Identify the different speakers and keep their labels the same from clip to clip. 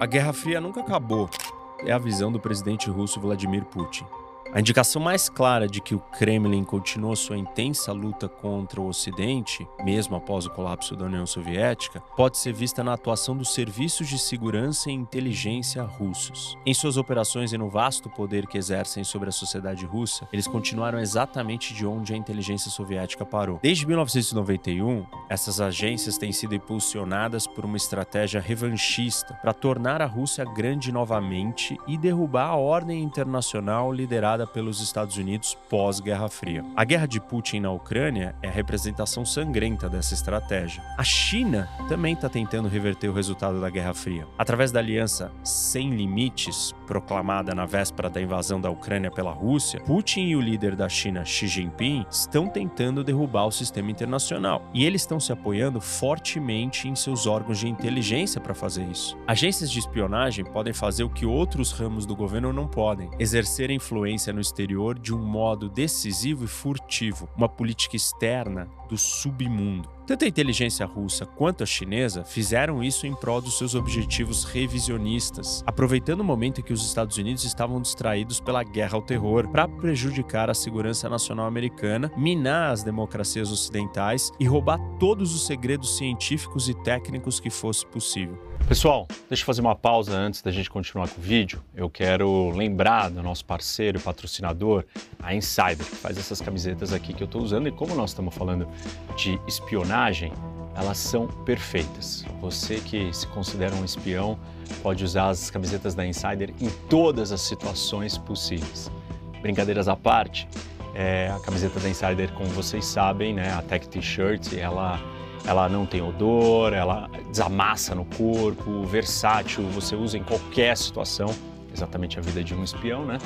Speaker 1: A Guerra Fria nunca acabou. É a visão do presidente russo Vladimir Putin. A indicação mais clara de que o Kremlin continuou sua intensa luta contra o Ocidente, mesmo após o colapso da União Soviética, pode ser vista na atuação dos serviços de segurança e inteligência russos. Em suas operações e no vasto poder que exercem sobre a sociedade russa, eles continuaram exatamente de onde a inteligência soviética parou. Desde 1991, essas agências têm sido impulsionadas por uma estratégia revanchista para tornar a Rússia grande novamente e derrubar a ordem internacional liderada pelos Estados Unidos pós-Guerra Fria. A guerra de Putin na Ucrânia é a representação sangrenta dessa estratégia. A China também está tentando reverter o resultado da Guerra Fria. Através da aliança Sem Limites, proclamada na véspera da invasão da Ucrânia pela Rússia, Putin e o líder da China, Xi Jinping, estão tentando derrubar o sistema internacional. E eles estão se apoiando fortemente em seus órgãos de inteligência para fazer isso. Agências de espionagem podem fazer o que outros ramos do governo não podem: exercer influência no exterior de um modo decisivo e furtivo, uma política externa do submundo. Tanto a inteligência russa quanto a chinesa fizeram isso em prol dos seus objetivos revisionistas, aproveitando o momento em que os Estados Unidos estavam distraídos pela guerra ao terror para prejudicar a segurança nacional americana, minar as democracias ocidentais e roubar todos os segredos científicos e técnicos que fosse possível.
Speaker 2: Pessoal, deixa eu fazer uma pausa antes da gente continuar com o vídeo. Eu quero lembrar do nosso parceiro patrocinador, a Insider, que faz essas camisetas aqui que eu estou usando. E como nós estamos falando de espionagem, elas são perfeitas. Você que se considera um espião pode usar as camisetas da Insider em todas as situações possíveis. Brincadeiras à parte, é, a camiseta da Insider, como vocês sabem, né, a Tech T-shirt, ela ela não tem odor, ela desamassa no corpo, versátil, você usa em qualquer situação, exatamente a vida de um espião, né?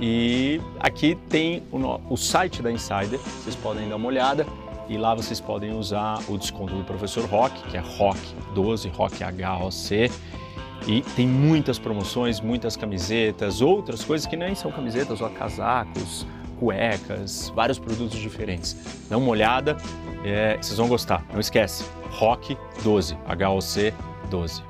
Speaker 2: E aqui tem o, site da Insider, vocês podem dar uma olhada e lá vocês podem usar o desconto do professor Rock, que é Rock 12, Rock H-O-C. E tem muitas promoções, muitas camisetas, outras coisas que nem são camisetas, ou casacos, cuecas, vários produtos diferentes. Dá uma olhada, é, vocês vão gostar. Não esquece, ROC 12, HOC 12.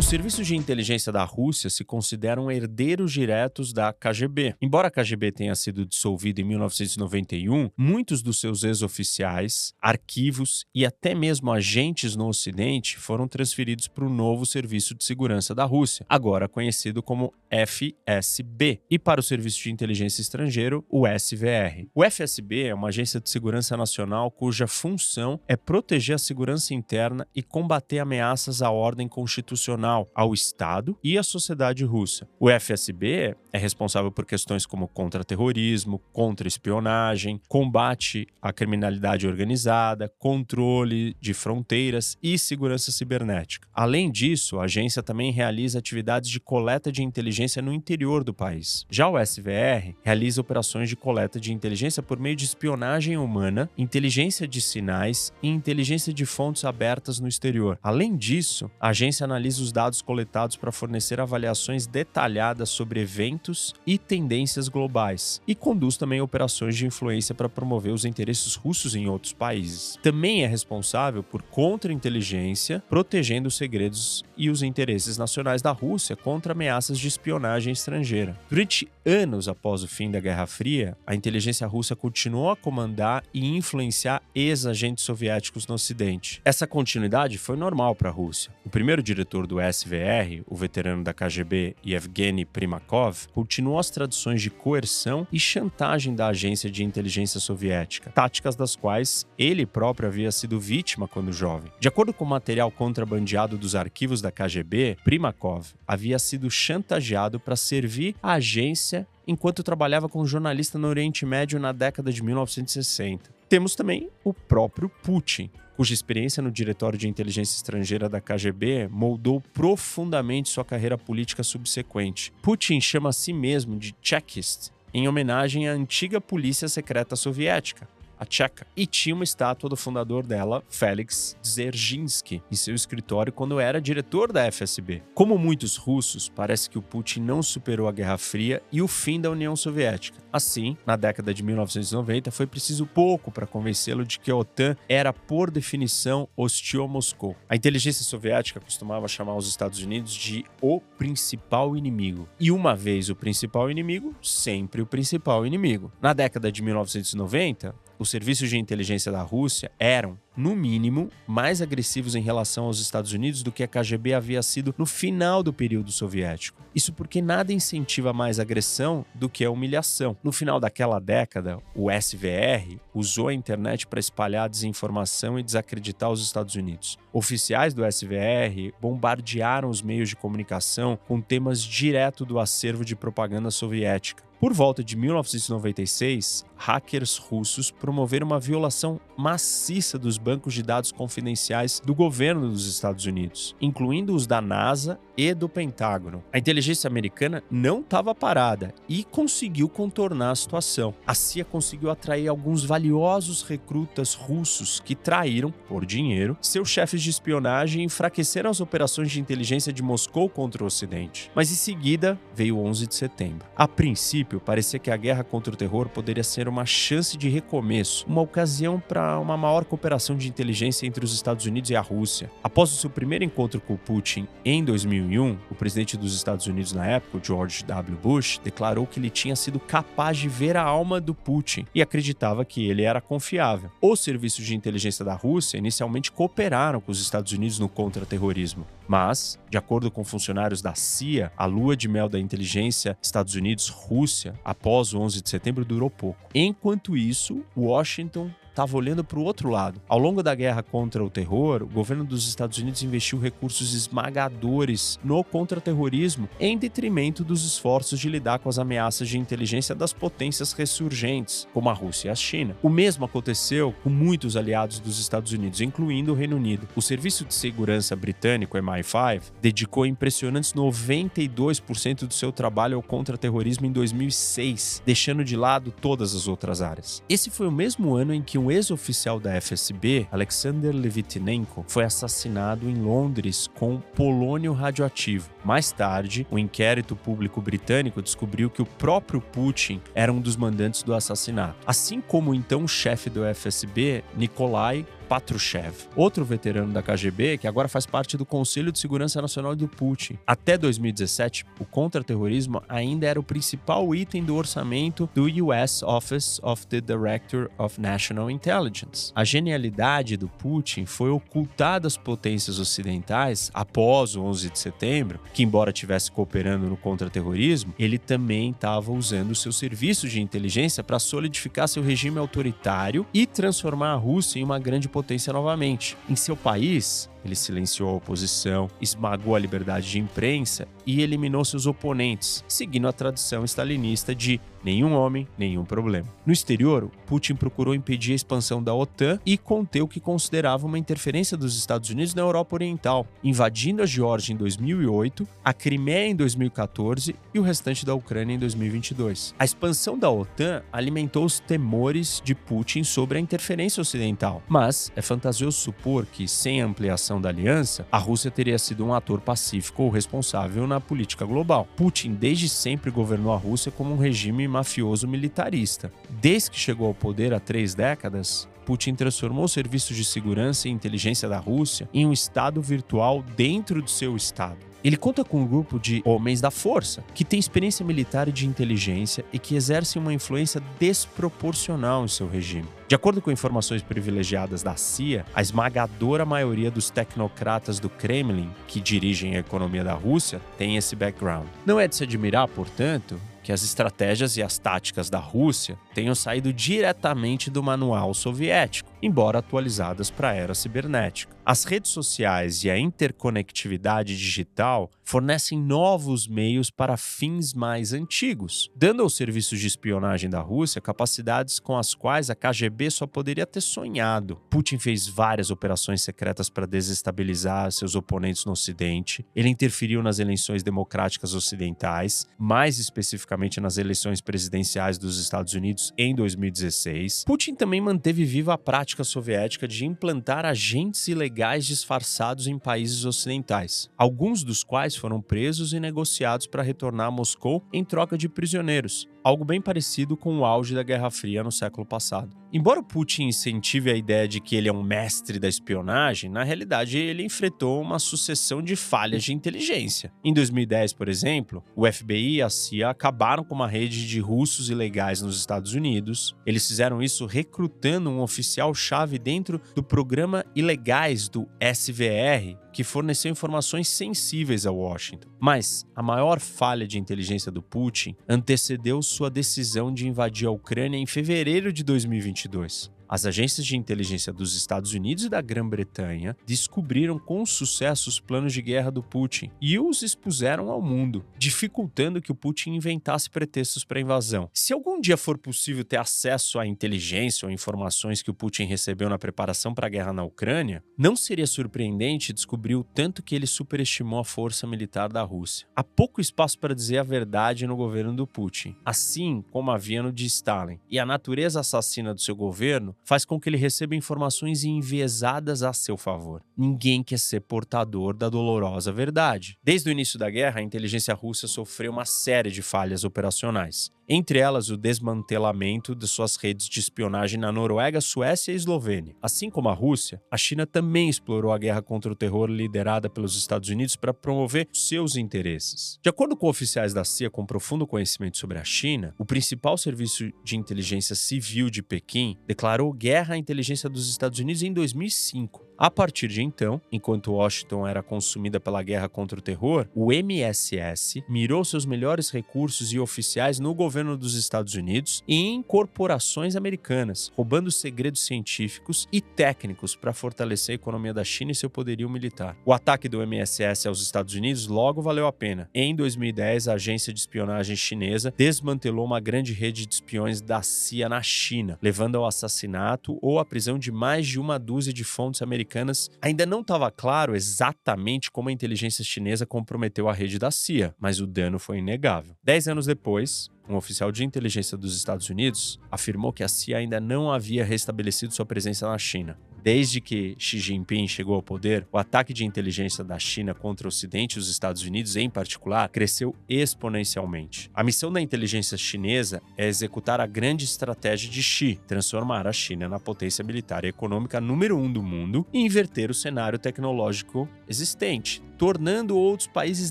Speaker 1: Os serviços de inteligência da Rússia se consideram herdeiros diretos da KGB. Embora a KGB tenha sido dissolvida em 1991, muitos dos seus ex-oficiais, arquivos e até mesmo agentes no Ocidente foram transferidos para o novo Serviço de Segurança da Rússia, agora conhecido como FSB, e para o Serviço de Inteligência Estrangeiro, o SVR. O FSB é uma agência de segurança nacional cuja função é proteger a segurança interna e combater ameaças à ordem constitucional ao Estado e à sociedade russa. O FSB é responsável por questões como contra-terrorismo, contra-espionagem, combate à criminalidade organizada, controle de fronteiras e segurança cibernética. Além disso, a agência também realiza atividades de coleta de inteligência no interior do país. Já o SVR realiza operações de coleta de inteligência por meio de espionagem humana, inteligência de sinais e inteligência de fontes abertas no exterior. Além disso, a agência analisa os dados coletados para fornecer avaliações detalhadas sobre eventos e tendências globais e conduz também operações de influência para promover os interesses russos em outros países. Também é responsável por contra-inteligência, protegendo os segredos e os interesses nacionais da Rússia contra ameaças de espionagem estrangeira. Durante anos após o fim da Guerra Fria, a inteligência russa continuou a comandar e influenciar ex-agentes soviéticos no Ocidente. Essa continuidade foi normal para a Rússia. O primeiro diretor do SVR, o veterano da KGB Yevgeny Primakov, continuou as tradições de coerção e chantagem da agência de inteligência soviética, táticas das quais ele próprio havia sido vítima quando jovem. De acordo com o material contrabandeado dos arquivos da KGB, Primakov havia sido chantageado para servir a agência enquanto trabalhava como jornalista no Oriente Médio na década de 1960. Temos também o próprio Putin, cuja experiência no Diretório de Inteligência Estrangeira da KGB moldou profundamente sua carreira política subsequente. Putin chama a si mesmo de Chekist, em homenagem à antiga polícia secreta soviética, a tcheca, e tinha uma estátua do fundador dela, Felix Dzerzhinsky, em seu escritório quando era diretor da FSB. Como muitos russos, parece que o Putin não superou a Guerra Fria e o fim da União Soviética. Assim, na década de 1990, foi preciso pouco para convencê-lo de que a OTAN era, por definição, hostil a Moscou. A inteligência soviética costumava chamar os Estados Unidos de o principal inimigo. E uma vez o principal inimigo, sempre o principal inimigo. Na década de 1990, os serviços de inteligência da Rússia eram, no mínimo, mais agressivos em relação aos Estados Unidos do que a KGB havia sido no final do período soviético. Isso porque nada incentiva mais agressão do que a humilhação. No final daquela década, o SVR usou a internet para espalhar desinformação e desacreditar os Estados Unidos. Oficiais do SVR bombardearam os meios de comunicação com temas direto do acervo de propaganda soviética. Por volta de 1996, hackers russos promoveram uma violação maciça dos bancos de dados confidenciais do governo dos Estados Unidos, incluindo os da NASA e do Pentágono. A inteligência americana não estava parada e conseguiu contornar a situação. A CIA conseguiu atrair alguns valiosos recrutas russos que traíram, por dinheiro, seus chefes de espionagem e enfraqueceram as operações de inteligência de Moscou contra o Ocidente. Mas em seguida veio o 11 de setembro. A princípio, princípio, parecia que a guerra contra o terror poderia ser uma chance de recomeço, uma ocasião para uma maior cooperação de inteligência entre os Estados Unidos e a Rússia. Após o seu primeiro encontro com Putin em 2001, o presidente dos Estados Unidos na época, George W. Bush, declarou que ele tinha sido capaz de ver a alma do Putin e acreditava que ele era confiável. Os serviços de inteligência da Rússia inicialmente cooperaram com os Estados Unidos no contra-terrorismo, mas, de acordo com funcionários da CIA, a lua de mel da inteligência Estados Unidos-Rússia Rússia após o 11 de setembro durou pouco. Enquanto isso, Washington estava olhando para o outro lado. Ao longo da guerra contra o terror, o governo dos Estados Unidos investiu recursos esmagadores no contra-terrorismo em detrimento dos esforços de lidar com as ameaças de inteligência das potências ressurgentes, como a Rússia e a China. O mesmo aconteceu com muitos aliados dos Estados Unidos, incluindo o Reino Unido. O Serviço de Segurança Britânico, MI5, dedicou impressionantes 92% do seu trabalho ao contra-terrorismo em 2006, deixando de lado todas as outras áreas. Esse foi o mesmo ano em que um ex-oficial da FSB, Alexander Levitnenko, foi assassinado em Londres com polônio radioativo. Mais tarde, o um inquérito público britânico descobriu que o próprio Putin era um dos mandantes do assassinato, assim como o então chefe do FSB, Nikolai Patrushev, outro veterano da KGB que agora faz parte do Conselho de Segurança Nacional do Putin. Até 2017, o contra-terrorismo ainda era o principal item do orçamento do US Office of the Director of National Intelligence. A genialidade do Putin foi ocultar das potências ocidentais após o 11 de setembro, que embora estivesse cooperando no contra-terrorismo, ele também estava usando seus serviços de inteligência para solidificar seu regime autoritário e transformar a Rússia em uma grande potência potência novamente. Em seu país, ele silenciou a oposição, esmagou a liberdade de imprensa e eliminou seus oponentes, seguindo a tradição stalinista de nenhum homem, nenhum problema. No exterior, Putin procurou impedir a expansão da OTAN e conter o que considerava uma interferência dos Estados Unidos na Europa Oriental, invadindo a Geórgia em 2008, a Crimeia em 2014 e o restante da Ucrânia em 2022. A expansão da OTAN alimentou os temores de Putin sobre a interferência ocidental, mas é fantasioso supor que, sem ampliação da aliança, a Rússia teria sido um ator pacífico ou responsável na política global. Putin desde sempre governou a Rússia como um regime mafioso militarista. Desde que chegou ao poder há três décadas, Putin transformou os serviços de segurança e inteligência da Rússia em um estado virtual dentro do seu estado. Ele conta com um grupo de homens da força, que tem experiência militar e de inteligência e que exercem uma influência desproporcional em seu regime. De acordo com informações privilegiadas da CIA, a esmagadora maioria dos tecnocratas do Kremlin, que dirigem a economia da Rússia, tem esse background. Não é de se admirar, portanto, que as estratégias e as táticas da Rússia tenham saído diretamente do manual soviético, embora atualizadas para a era cibernética. As redes sociais e a interconectividade digital fornecem novos meios para fins mais antigos, dando aos serviços de espionagem da Rússia capacidades com as quais a KGB só poderia ter sonhado. Putin fez várias operações secretas para desestabilizar seus oponentes no Ocidente. Ele interferiu nas eleições democráticas ocidentais, mais especificamente nas eleições presidenciais dos Estados Unidos em 2016. Putin também manteve viva a prática soviética de implantar agentes ilegais disfarçados em países ocidentais, alguns dos quais foram presos e negociados para retornar a Moscou em troca de prisioneiros algo bem parecido com o auge da Guerra Fria no século passado. Embora Putin incentive a ideia de que ele é um mestre da espionagem, na realidade ele enfrentou uma sucessão de falhas de inteligência. Em 2010, por exemplo, o FBI e a CIA acabaram com uma rede de russos ilegais nos Estados Unidos. Eles fizeram isso recrutando um oficial-chave dentro do programa Ilegais do SVR, que forneceu informações sensíveis a Washington. Mas a maior falha de inteligência do Putin antecedeu sua decisão de invadir a Ucrânia em fevereiro de 2022. As agências de inteligência dos Estados Unidos e da Grã-Bretanha descobriram com sucesso os planos de guerra do Putin e os expuseram ao mundo, dificultando que o Putin inventasse pretextos para a invasão. Se algum dia for possível ter acesso à inteligência ou informações que o Putin recebeu na preparação para a guerra na Ucrânia, não seria surpreendente descobrir o tanto que ele superestimou a força militar da Rússia. Há pouco espaço para dizer a verdade no governo do Putin, assim como havia no de Stalin, e a natureza assassina do seu governo faz com que ele receba informações enviesadas a seu favor. Ninguém quer ser portador da dolorosa verdade. Desde o início da guerra, a inteligência russa sofreu uma série de falhas operacionais entre elas o desmantelamento de suas redes de espionagem na Noruega, Suécia e Eslovênia. Assim como a Rússia, a China também explorou a guerra contra o terror liderada pelos Estados Unidos para promover seus interesses. De acordo com oficiais da CIA com profundo conhecimento sobre a China, o principal serviço de inteligência civil de Pequim declarou guerra à inteligência dos Estados Unidos em 2005. A partir de então, enquanto Washington era consumida pela guerra contra o terror, o MSS mirou seus melhores recursos e oficiais no governo dos Estados Unidos e em corporações americanas, roubando segredos científicos e técnicos para fortalecer a economia da China e seu poderio militar. O ataque do MSS aos Estados Unidos logo valeu a pena. Em 2010, a agência de espionagem chinesa desmantelou uma grande rede de espiões da CIA na China, levando ao assassinato ou à prisão de mais de uma dúzia de fontes americanas americanas, ainda não estava claro exatamente como a inteligência chinesa comprometeu a rede da CIA, mas o dano foi inegável. Dez anos depois, um oficial de inteligência dos Estados Unidos afirmou que a CIA ainda não havia restabelecido sua presença na China. Desde que Xi Jinping chegou ao poder, o ataque de inteligência da China contra o Ocidente e os Estados Unidos, em particular, cresceu exponencialmente. A missão da inteligência chinesa é executar a grande estratégia de Xi, transformar a China na potência militar e econômica número um do mundo e inverter o cenário tecnológico existente, tornando outros países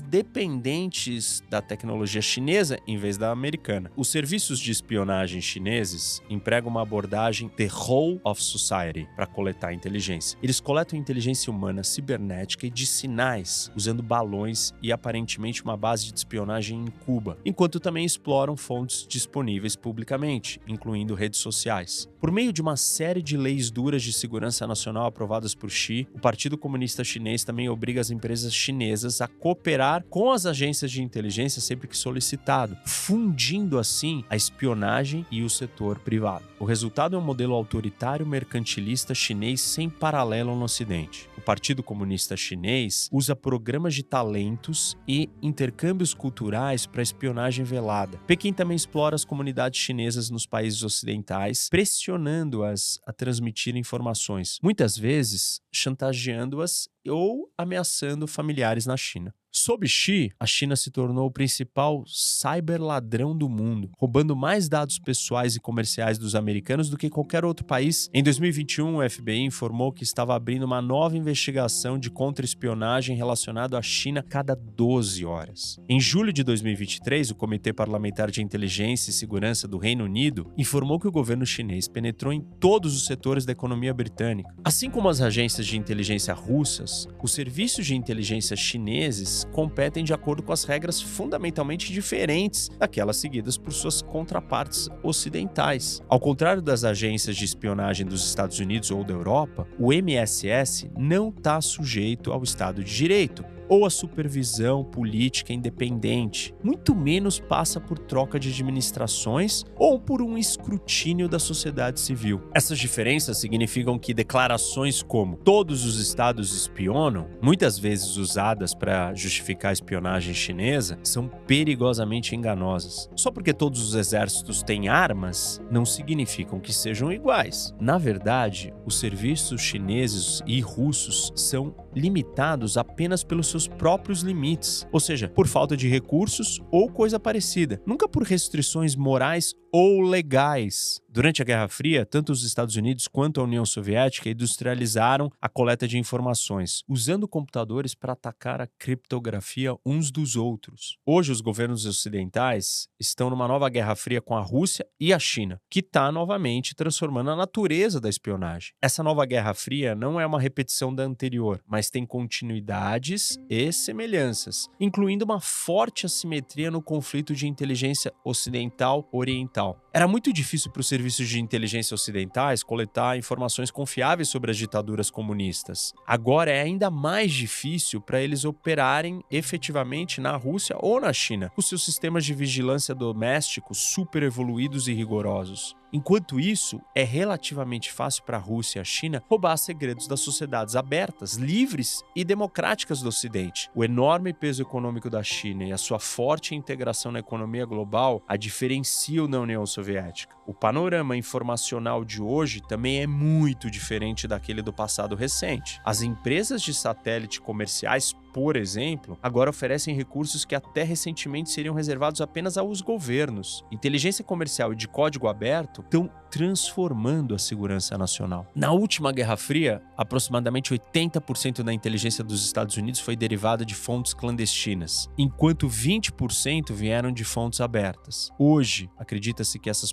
Speaker 1: dependentes da tecnologia chinesa em vez da americana. Os serviços de espionagem chineses empregam uma abordagem The Whole of Society para coletar inteligência. Eles coletam inteligência humana cibernética e de sinais, usando balões e aparentemente uma base de espionagem em Cuba, enquanto também exploram fontes disponíveis publicamente, incluindo redes sociais. Por meio de uma série de leis duras de segurança nacional aprovadas por Xi, o Partido Comunista Chinês também obriga as empresas chinesas a cooperar com as agências de inteligência sempre que solicitado, fundindo assim a espionagem e o setor privado. O resultado é um modelo autoritário mercantilista chinês sem paralelo no Ocidente. O Partido Comunista Chinês usa programas de talentos e intercâmbios culturais para espionagem velada. Pequim também explora as comunidades chinesas nos países ocidentais, pressionando-as a transmitir informações, muitas vezes chantageando-as ou ameaçando familiares na China. Sob Xi, a China se tornou o principal cyberladrão do mundo, roubando mais dados pessoais e comerciais dos americanos do que qualquer outro país. Em 2021, o FBI informou que estava abrindo uma nova investigação de contra-espionagem relacionada à China cada 12 horas. Em julho de 2023, o Comitê Parlamentar de Inteligência e Segurança do Reino Unido informou que o governo chinês penetrou em todos os setores da economia britânica. Assim como as agências de inteligência russas, os serviços de inteligência chineses competem de acordo com as regras fundamentalmente diferentes daquelas seguidas por suas contrapartes ocidentais. Ao contrário das agências de espionagem dos Estados Unidos ou da Europa, o MSS não está sujeito ao Estado de Direito ou a supervisão política independente, muito menos passa por troca de administrações ou por um escrutínio da sociedade civil. Essas diferenças significam que declarações como todos os estados espionam, muitas vezes usadas para justificar a espionagem chinesa, são perigosamente enganosas. Só porque todos os exércitos têm armas, não significam que sejam iguais. Na verdade, os serviços chineses e russos são limitados apenas pelos seus próprios limites, ou seja, por falta de recursos ou coisa parecida, nunca por restrições morais ou legais. Durante a Guerra Fria, tanto os Estados Unidos quanto a União Soviética industrializaram a coleta de informações, usando computadores para atacar a criptografia uns dos outros. Hoje, os governos ocidentais estão numa nova Guerra Fria com a Rússia e a China, que está novamente transformando a natureza da espionagem. Essa nova Guerra Fria não é uma repetição da anterior, mas tem continuidades e semelhanças, incluindo uma forte assimetria no conflito de inteligência ocidental-oriental. 道。Era muito difícil para os serviços de inteligência ocidentais coletar informações confiáveis sobre as ditaduras comunistas. Agora é ainda mais difícil para eles operarem efetivamente na Rússia ou na China, com seus sistemas de vigilância domésticos super evoluídos e rigorosos. Enquanto isso, é relativamente fácil para a Rússia e a China roubar segredos das sociedades abertas, livres e democráticas do Ocidente. O enorme peso econômico da China e a sua forte integração na economia global a diferenciam da União Soviética soviética. O panorama informacional de hoje também é muito diferente daquele do passado recente. As empresas de satélite comerciais por exemplo, agora oferecem recursos que até recentemente seriam reservados apenas aos governos. Inteligência comercial e de código aberto estão transformando a segurança nacional. Na última Guerra Fria, aproximadamente 80% da inteligência dos Estados Unidos foi derivada de fontes clandestinas, enquanto 20% vieram de fontes abertas. Hoje, acredita-se que essas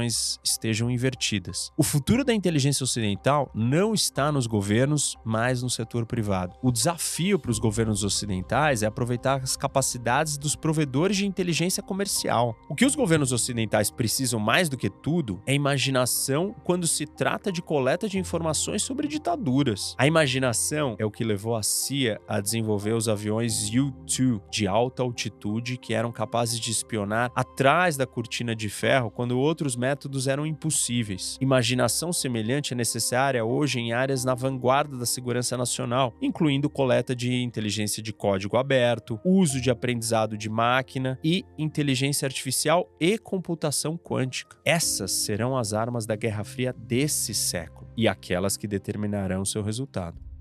Speaker 1: estejam invertidas. O futuro da inteligência ocidental não está nos governos, mas no setor privado. O desafio para os governos ocidentais é aproveitar as capacidades dos provedores de inteligência comercial. O que os governos ocidentais precisam mais do que tudo é imaginação quando se trata de coleta de informações sobre ditaduras. A imaginação é o que levou a CIA a desenvolver os aviões U-2 de alta altitude que eram capazes de espionar atrás da cortina de ferro quando outros métodos eram impossíveis. Imaginação semelhante é necessária hoje em áreas na vanguarda da segurança nacional, incluindo coleta de inteligência de código aberto, uso de aprendizado de máquina e inteligência artificial e computação quântica. Essas serão as armas da Guerra Fria desse século e aquelas que determinarão seu resultado.